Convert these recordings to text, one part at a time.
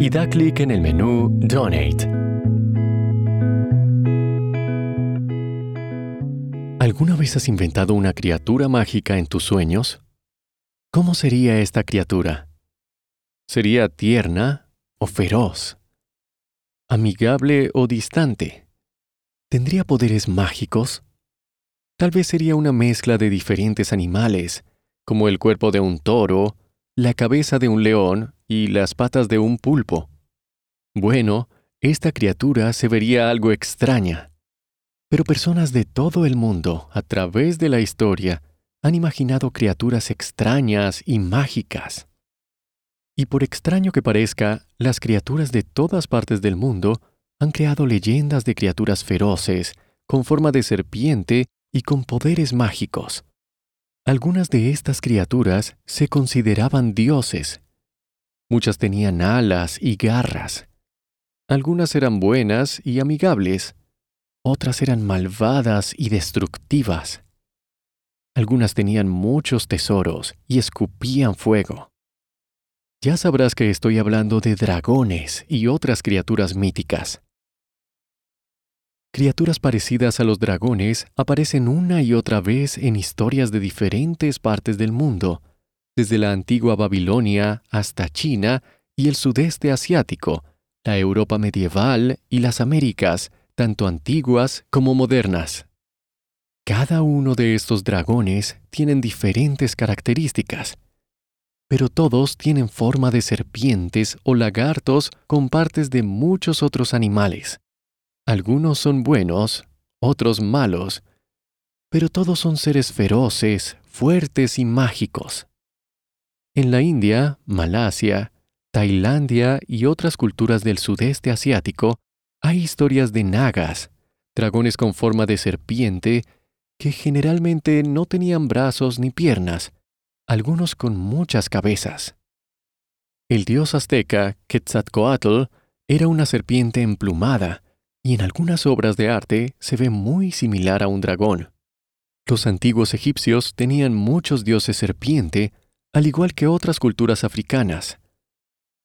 y da clic en el menú Donate. ¿Alguna vez has inventado una criatura mágica en tus sueños? ¿Cómo sería esta criatura? ¿Sería tierna o feroz? ¿Amigable o distante? ¿Tendría poderes mágicos? Tal vez sería una mezcla de diferentes animales, como el cuerpo de un toro, la cabeza de un león y las patas de un pulpo. Bueno, esta criatura se vería algo extraña. Pero personas de todo el mundo, a través de la historia, han imaginado criaturas extrañas y mágicas. Y por extraño que parezca, las criaturas de todas partes del mundo han creado leyendas de criaturas feroces, con forma de serpiente y con poderes mágicos. Algunas de estas criaturas se consideraban dioses Muchas tenían alas y garras. Algunas eran buenas y amigables, otras eran malvadas y destructivas. Algunas tenían muchos tesoros y escupían fuego. Ya sabrás que estoy hablando de dragones y otras criaturas míticas. Criaturas parecidas a los dragones aparecen una y otra vez en historias de diferentes partes del mundo, desde la antigua Babilonia hasta China y el sudeste asiático, la Europa medieval y las Américas, tanto antiguas como modernas. Cada uno de estos dragones tienen diferentes características, pero todos tienen forma de serpientes o lagartos con partes de muchos otros animales. Algunos son buenos, otros malos, pero todos son seres feroces, fuertes y mágicos. En la India, Malasia, Tailandia y otras culturas del sudeste asiático, hay historias de nagas, dragones con forma de serpiente, que generalmente no tenían brazos ni piernas, algunos con muchas cabezas. El dios azteca Quetzalcoatl era una serpiente emplumada, y en algunas obras de arte se ve muy similar a un dragón. Los antiguos egipcios tenían muchos dioses serpiente al igual que otras culturas africanas.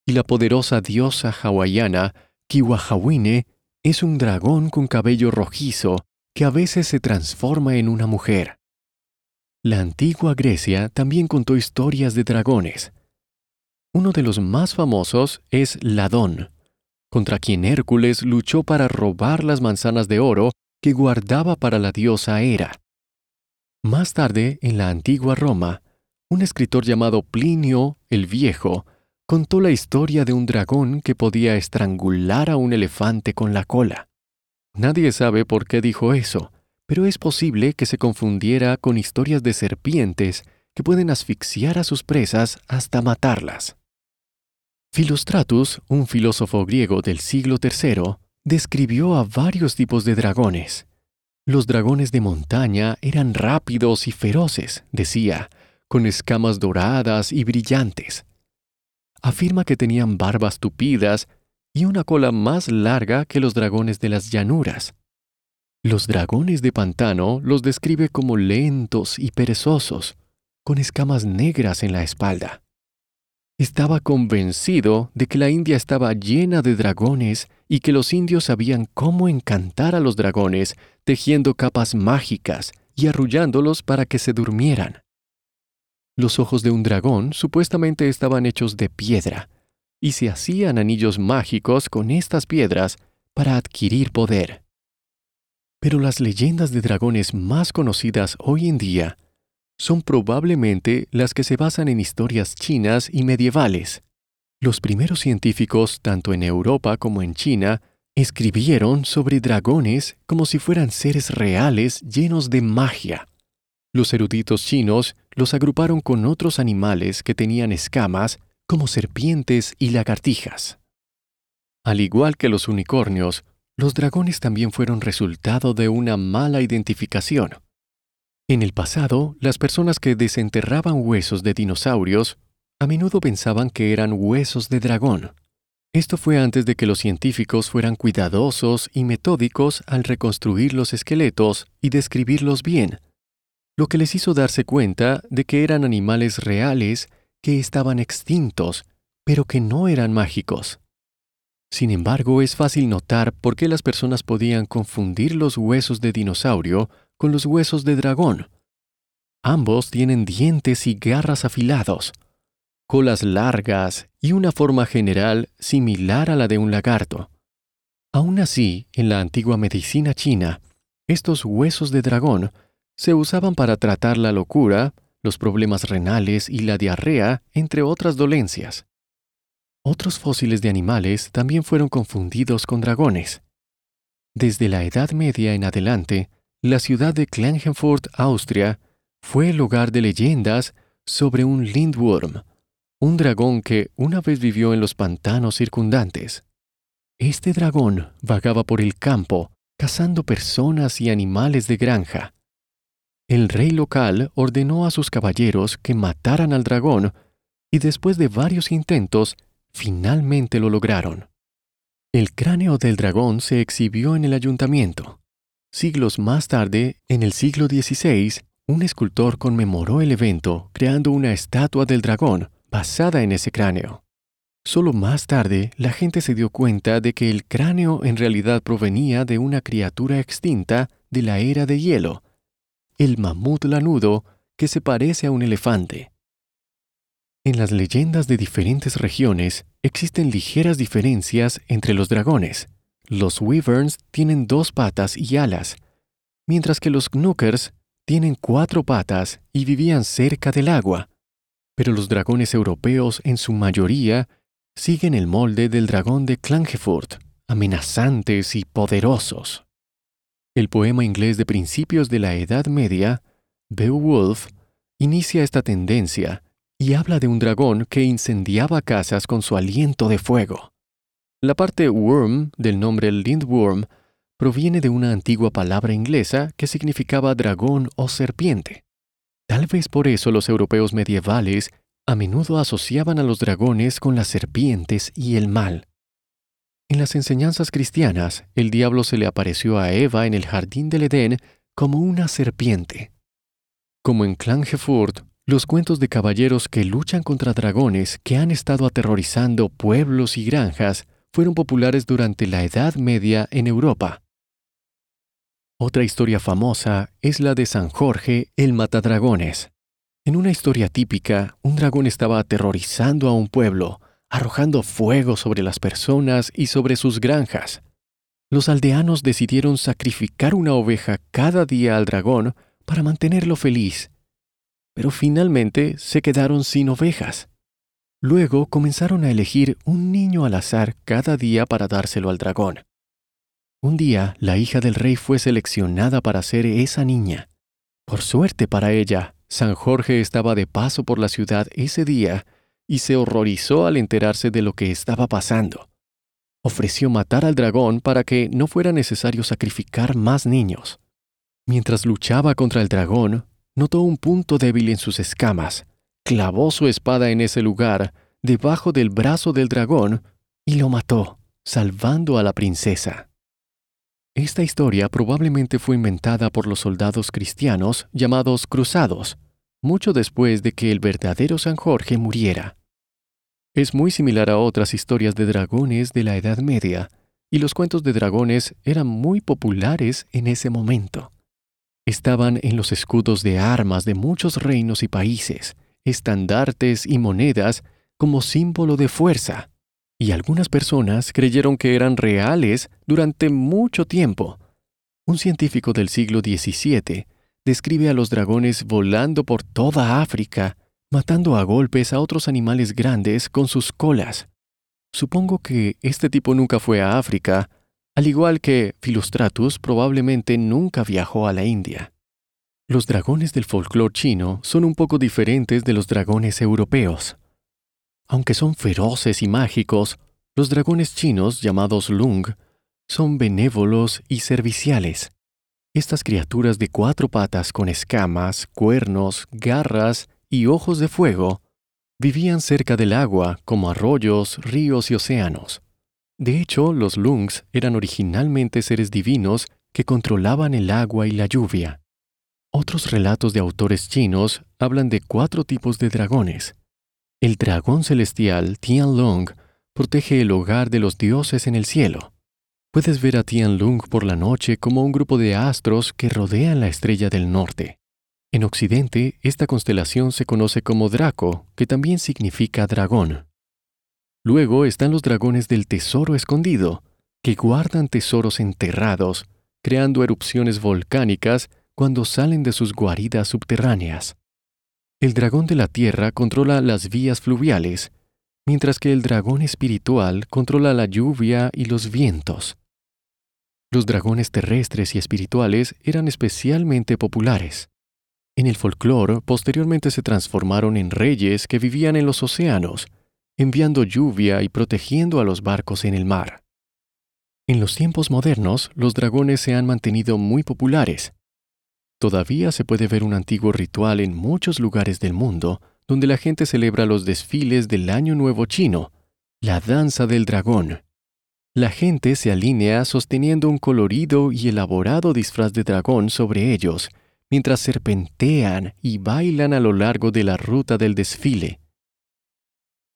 Y la poderosa diosa hawaiana, Kiwahawine, es un dragón con cabello rojizo que a veces se transforma en una mujer. La antigua Grecia también contó historias de dragones. Uno de los más famosos es Ladón, contra quien Hércules luchó para robar las manzanas de oro que guardaba para la diosa Hera. Más tarde, en la antigua Roma, un escritor llamado Plinio el Viejo contó la historia de un dragón que podía estrangular a un elefante con la cola. Nadie sabe por qué dijo eso, pero es posible que se confundiera con historias de serpientes que pueden asfixiar a sus presas hasta matarlas. Filostratus, un filósofo griego del siglo III, describió a varios tipos de dragones. Los dragones de montaña eran rápidos y feroces, decía, con escamas doradas y brillantes. Afirma que tenían barbas tupidas y una cola más larga que los dragones de las llanuras. Los dragones de pantano los describe como lentos y perezosos, con escamas negras en la espalda. Estaba convencido de que la India estaba llena de dragones y que los indios sabían cómo encantar a los dragones tejiendo capas mágicas y arrullándolos para que se durmieran. Los ojos de un dragón supuestamente estaban hechos de piedra, y se hacían anillos mágicos con estas piedras para adquirir poder. Pero las leyendas de dragones más conocidas hoy en día son probablemente las que se basan en historias chinas y medievales. Los primeros científicos, tanto en Europa como en China, escribieron sobre dragones como si fueran seres reales llenos de magia. Los eruditos chinos los agruparon con otros animales que tenían escamas, como serpientes y lagartijas. Al igual que los unicornios, los dragones también fueron resultado de una mala identificación. En el pasado, las personas que desenterraban huesos de dinosaurios a menudo pensaban que eran huesos de dragón. Esto fue antes de que los científicos fueran cuidadosos y metódicos al reconstruir los esqueletos y describirlos bien, lo que les hizo darse cuenta de que eran animales reales que estaban extintos, pero que no eran mágicos. Sin embargo, es fácil notar por qué las personas podían confundir los huesos de dinosaurio con los huesos de dragón. Ambos tienen dientes y garras afilados, colas largas y una forma general similar a la de un lagarto. Aún así, en la antigua medicina china, estos huesos de dragón se usaban para tratar la locura, los problemas renales y la diarrea, entre otras dolencias. Otros fósiles de animales también fueron confundidos con dragones. Desde la Edad Media en adelante, la ciudad de Klagenfurt, Austria, fue el hogar de leyendas sobre un Lindwurm, un dragón que una vez vivió en los pantanos circundantes. Este dragón vagaba por el campo, cazando personas y animales de granja. El rey local ordenó a sus caballeros que mataran al dragón y después de varios intentos, finalmente lo lograron. El cráneo del dragón se exhibió en el ayuntamiento. Siglos más tarde, en el siglo XVI, un escultor conmemoró el evento creando una estatua del dragón basada en ese cráneo. Solo más tarde, la gente se dio cuenta de que el cráneo en realidad provenía de una criatura extinta de la era de hielo, el mamut lanudo que se parece a un elefante. En las leyendas de diferentes regiones existen ligeras diferencias entre los dragones. Los wyverns tienen dos patas y alas, mientras que los knuckers tienen cuatro patas y vivían cerca del agua. Pero los dragones europeos en su mayoría siguen el molde del dragón de Klagenfurt, amenazantes y poderosos. El poema inglés de principios de la Edad Media, Beowulf, inicia esta tendencia y habla de un dragón que incendiaba casas con su aliento de fuego. La parte worm del nombre Lindworm proviene de una antigua palabra inglesa que significaba dragón o serpiente. Tal vez por eso los europeos medievales a menudo asociaban a los dragones con las serpientes y el mal. En las enseñanzas cristianas, el diablo se le apareció a Eva en el jardín del Edén como una serpiente. Como en Klagenfurt, los cuentos de caballeros que luchan contra dragones que han estado aterrorizando pueblos y granjas fueron populares durante la Edad Media en Europa. Otra historia famosa es la de San Jorge el Matadragones. En una historia típica, un dragón estaba aterrorizando a un pueblo, arrojando fuego sobre las personas y sobre sus granjas. Los aldeanos decidieron sacrificar una oveja cada día al dragón para mantenerlo feliz, pero finalmente se quedaron sin ovejas. Luego comenzaron a elegir un niño al azar cada día para dárselo al dragón. Un día la hija del rey fue seleccionada para ser esa niña. Por suerte para ella, San Jorge estaba de paso por la ciudad ese día y se horrorizó al enterarse de lo que estaba pasando. Ofreció matar al dragón para que no fuera necesario sacrificar más niños. Mientras luchaba contra el dragón, notó un punto débil en sus escamas, clavó su espada en ese lugar, debajo del brazo del dragón, y lo mató, salvando a la princesa. Esta historia probablemente fue inventada por los soldados cristianos llamados cruzados, mucho después de que el verdadero San Jorge muriera. Es muy similar a otras historias de dragones de la Edad Media, y los cuentos de dragones eran muy populares en ese momento. Estaban en los escudos de armas de muchos reinos y países, estandartes y monedas como símbolo de fuerza, y algunas personas creyeron que eran reales durante mucho tiempo. Un científico del siglo XVII describe a los dragones volando por toda África matando a golpes a otros animales grandes con sus colas. Supongo que este tipo nunca fue a África, al igual que Philostratus probablemente nunca viajó a la India. Los dragones del folclore chino son un poco diferentes de los dragones europeos. Aunque son feroces y mágicos, Los dragones chinos, llamados Lung, son benévolos y serviciales. Estas criaturas de cuatro patas con escamas, cuernos, garras y ojos de fuego vivían cerca del agua como arroyos, ríos y océanos. De hecho, los Lungs eran originalmente seres divinos que controlaban el agua y la lluvia. Otros relatos de autores chinos hablan de cuatro tipos de dragones. El dragón celestial Tianlong protege el hogar de los dioses en el cielo. Puedes ver a Tianlong por la noche como un grupo de astros que rodean la estrella del norte. En Occidente, esta constelación se conoce como Draco, que también significa dragón. Luego están los dragones del tesoro escondido, que guardan tesoros enterrados, creando erupciones volcánicas cuando salen de sus guaridas subterráneas. El dragón de la tierra controla las vías fluviales, mientras que el dragón espiritual controla la lluvia y los vientos. Los dragones terrestres y espirituales eran especialmente populares. En el folclore, posteriormente se transformaron en reyes que vivían en los océanos, enviando lluvia y protegiendo a los barcos en el mar. En los tiempos modernos, los dragones se han mantenido muy populares. Todavía se puede ver un antiguo ritual en muchos lugares del mundo donde la gente celebra los desfiles del Año Nuevo chino, la danza del dragón. La gente se alinea sosteniendo un colorido y elaborado disfraz de dragón sobre ellos, mientras serpentean y bailan a lo largo de la ruta del desfile.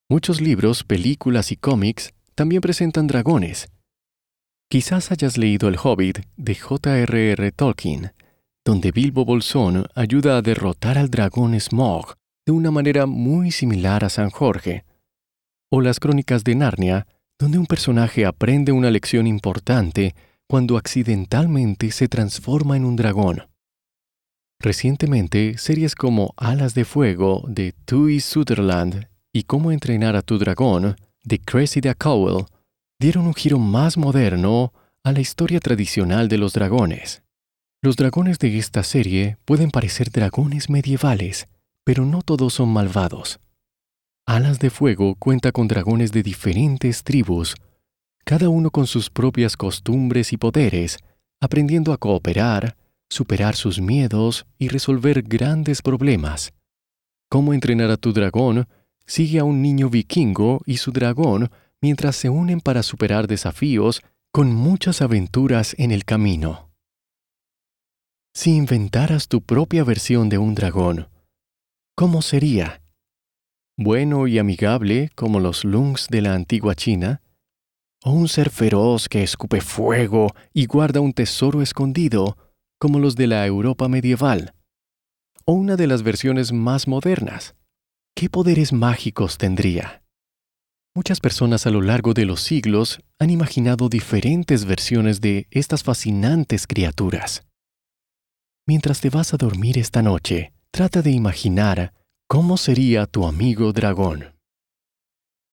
Muchos libros, películas y cómics también presentan dragones. Quizás hayas leído El Hobbit de J.R.R. Tolkien, donde Bilbo Bolsón ayuda a derrotar al dragón Smog de una manera muy similar a San Jorge, o las crónicas de Narnia, donde un personaje aprende una lección importante cuando accidentalmente se transforma en un dragón. Recientemente, series como Alas de Fuego de Tui Sutherland y Cómo entrenar a tu dragón de Cressida Cowell dieron un giro más moderno a la historia tradicional de los dragones. Los dragones de esta serie pueden parecer dragones medievales, pero no todos son malvados. Alas de Fuego cuenta con dragones de diferentes tribus, cada uno con sus propias costumbres y poderes, aprendiendo a cooperar, superar sus miedos y resolver grandes problemas. Cómo entrenar a tu dragón sigue a un niño vikingo y su dragón mientras se unen para superar desafíos con muchas aventuras en el camino. Si inventaras tu propia versión de un dragón, ¿cómo sería? ¿Bueno y amigable como los lungs de la antigua China? ¿O un ser feroz que escupe fuego y guarda un tesoro escondido como los de la Europa medieval? ¿O una de las versiones más modernas? ¿qué poderes mágicos tendría? Muchas personas a lo largo de los siglos han imaginado diferentes versiones de estas fascinantes criaturas. Mientras te vas a dormir esta noche, trata de imaginar cómo sería tu amigo dragón.